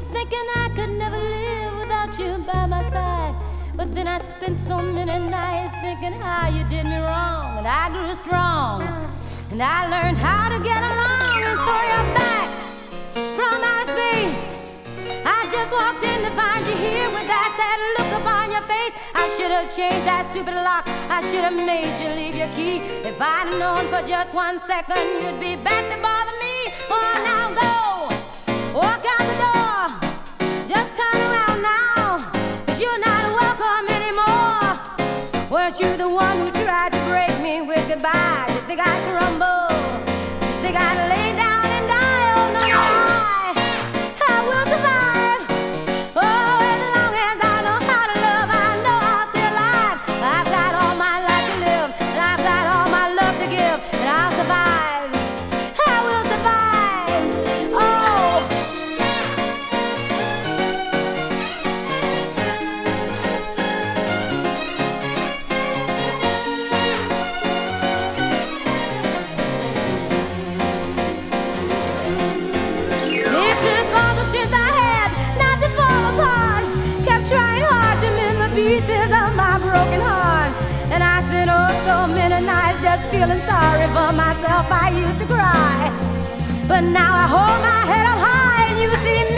kept thinking I could never live without you by my side. But then I spent so many nights thinking how you did me wrong. And I grew strong. And I learned how to get along. And so you're back from outer space. I just walked in to find you here with that sad look upon your face. I should have changed that stupid lock. I should have made you leave your key. If I'd known for just one second, you'd be back to bother me. oh, now go. Walk out. goodbye. just you think I crumble? But now I hold my head up high and you see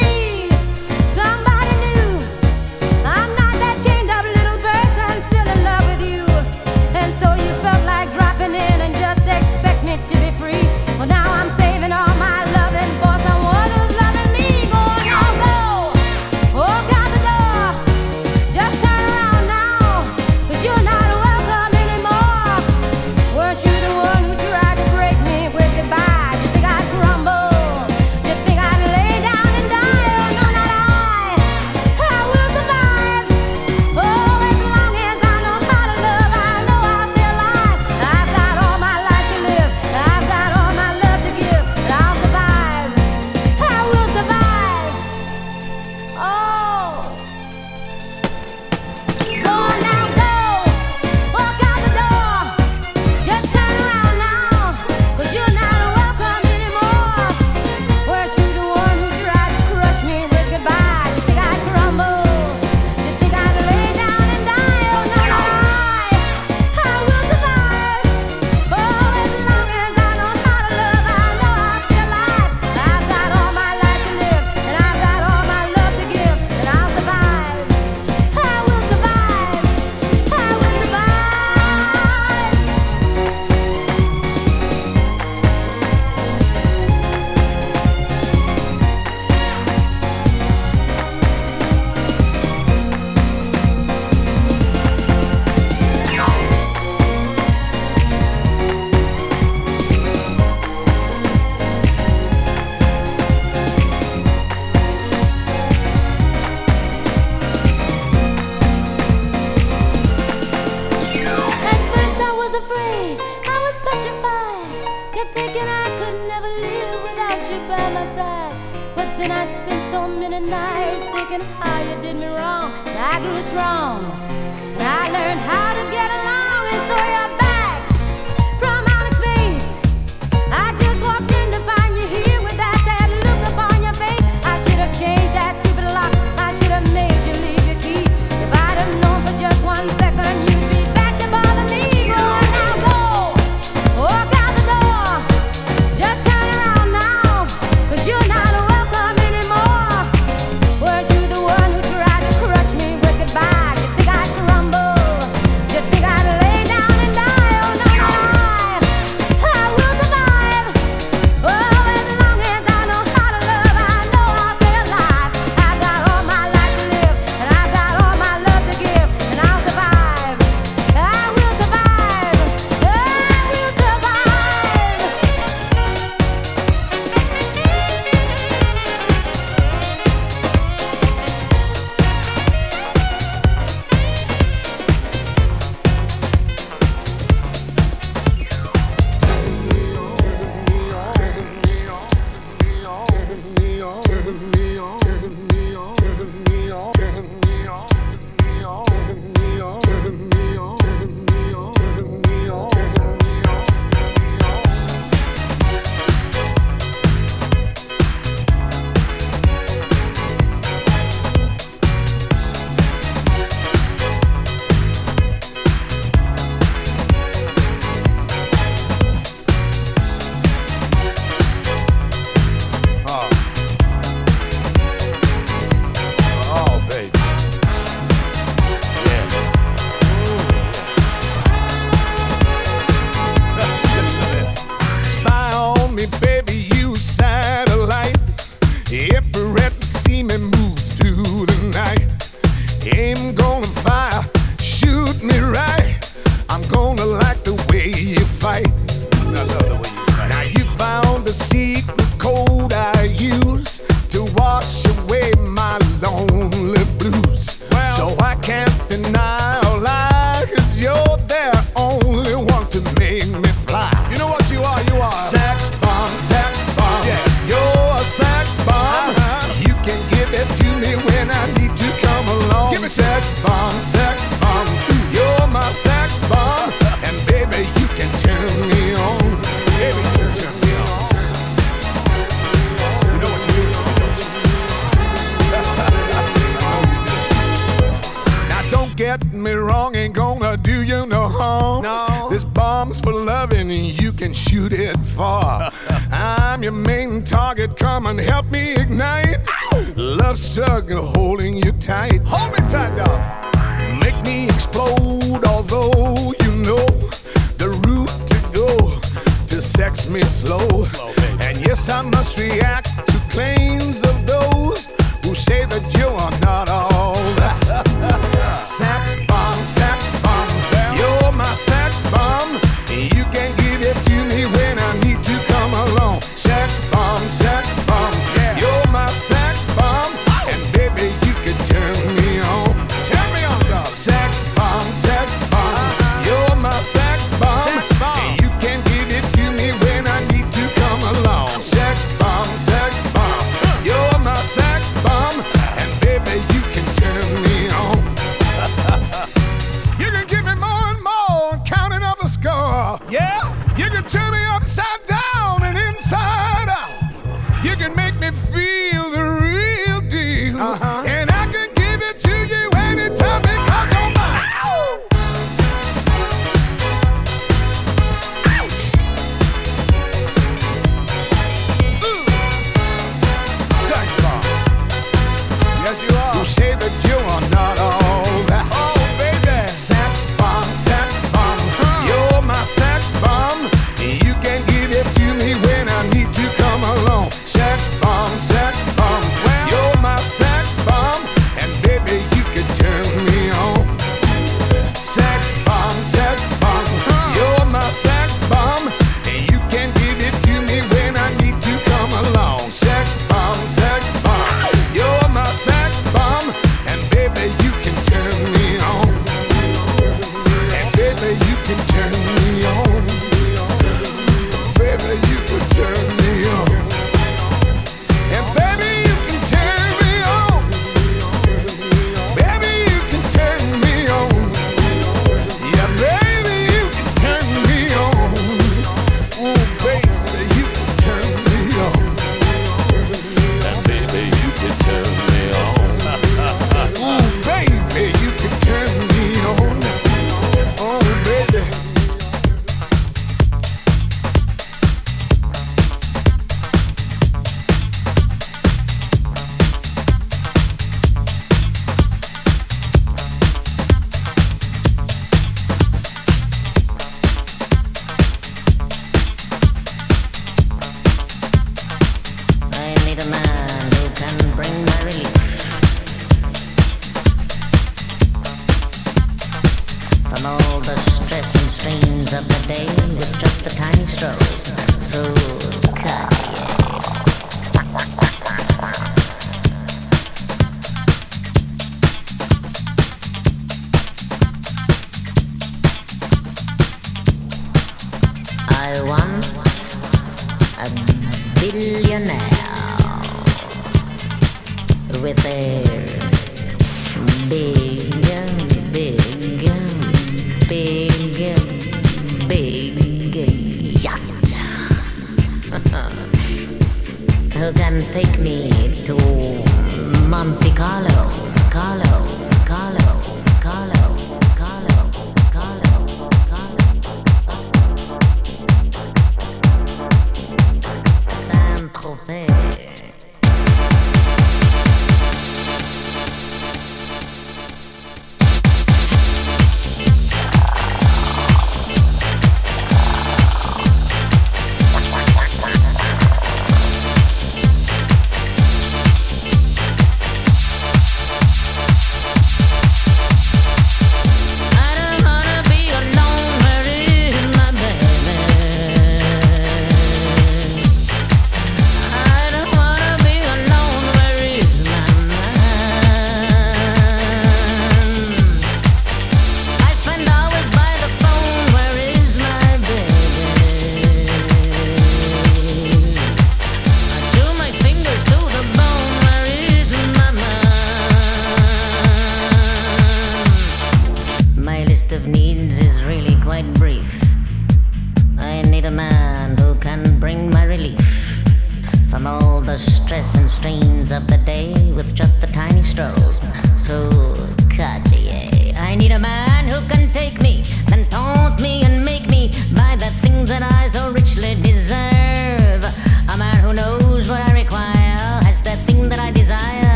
be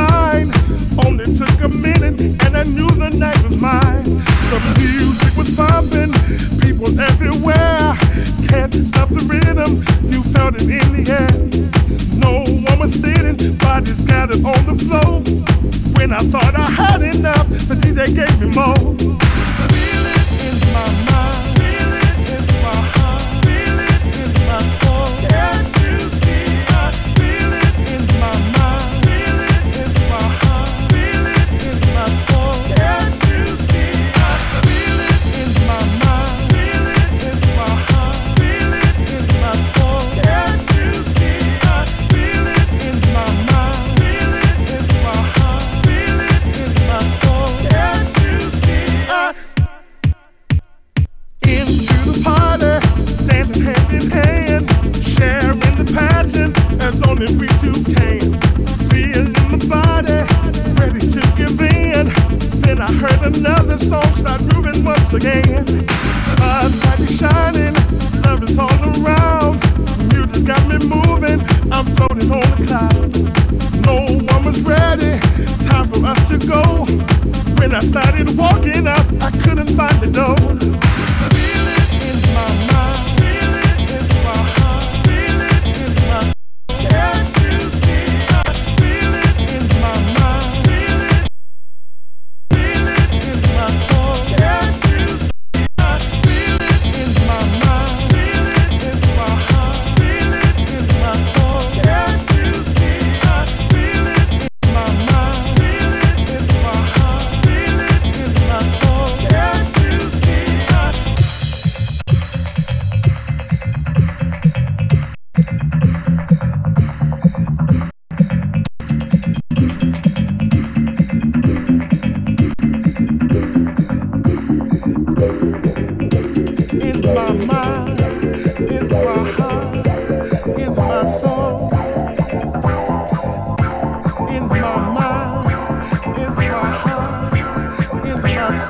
line. Only took a minute, and I knew the night was mine. The music was pumping, people everywhere. Can't stop the rhythm, you felt it in the air. No one was sitting, bodies gathered on the floor. When I thought I had enough, the DJ gave me more. Feel it in my mind.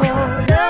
soul.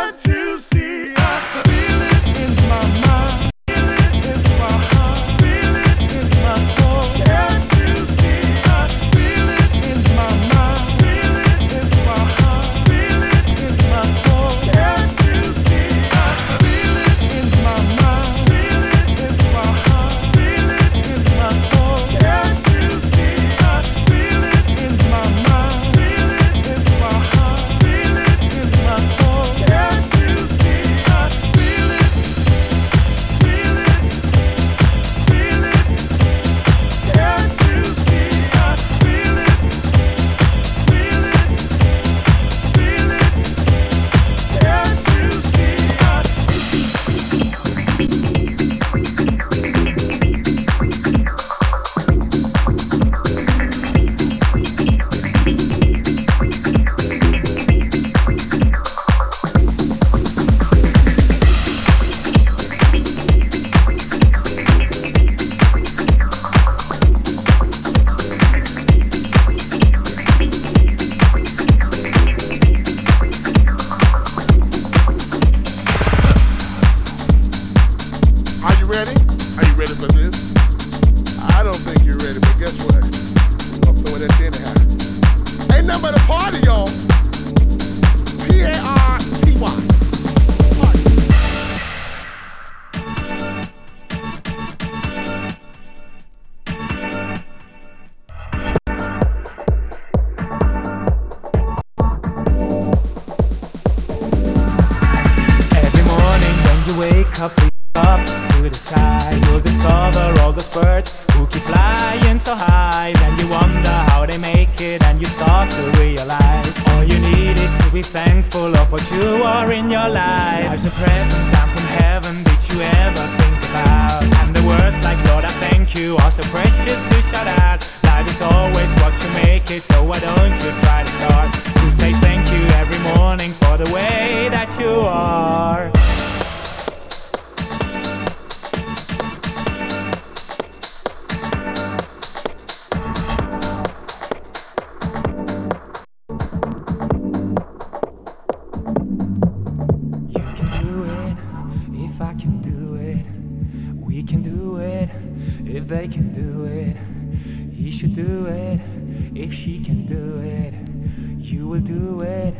You will do it.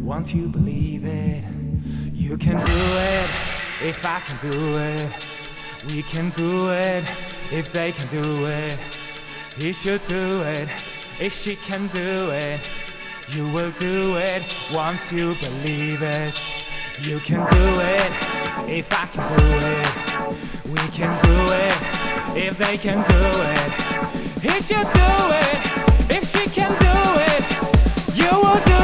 Once you believe it, you can do it if I can do it. We can do it If they can do it, he should do it. If she can do it, you will do it once you believe it. You can do it if I can do it. We can do it if they can do it. He should do it if she can do it. You will do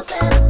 ourselves.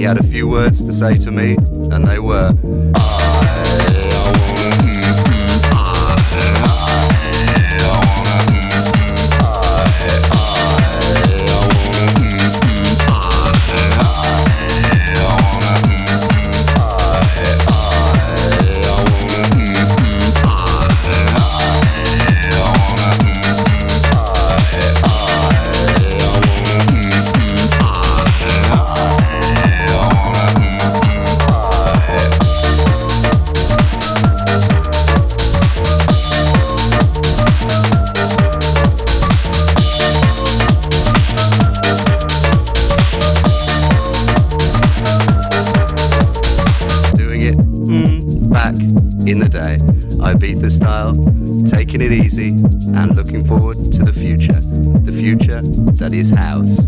He had a few words to say to me, and they were. his house.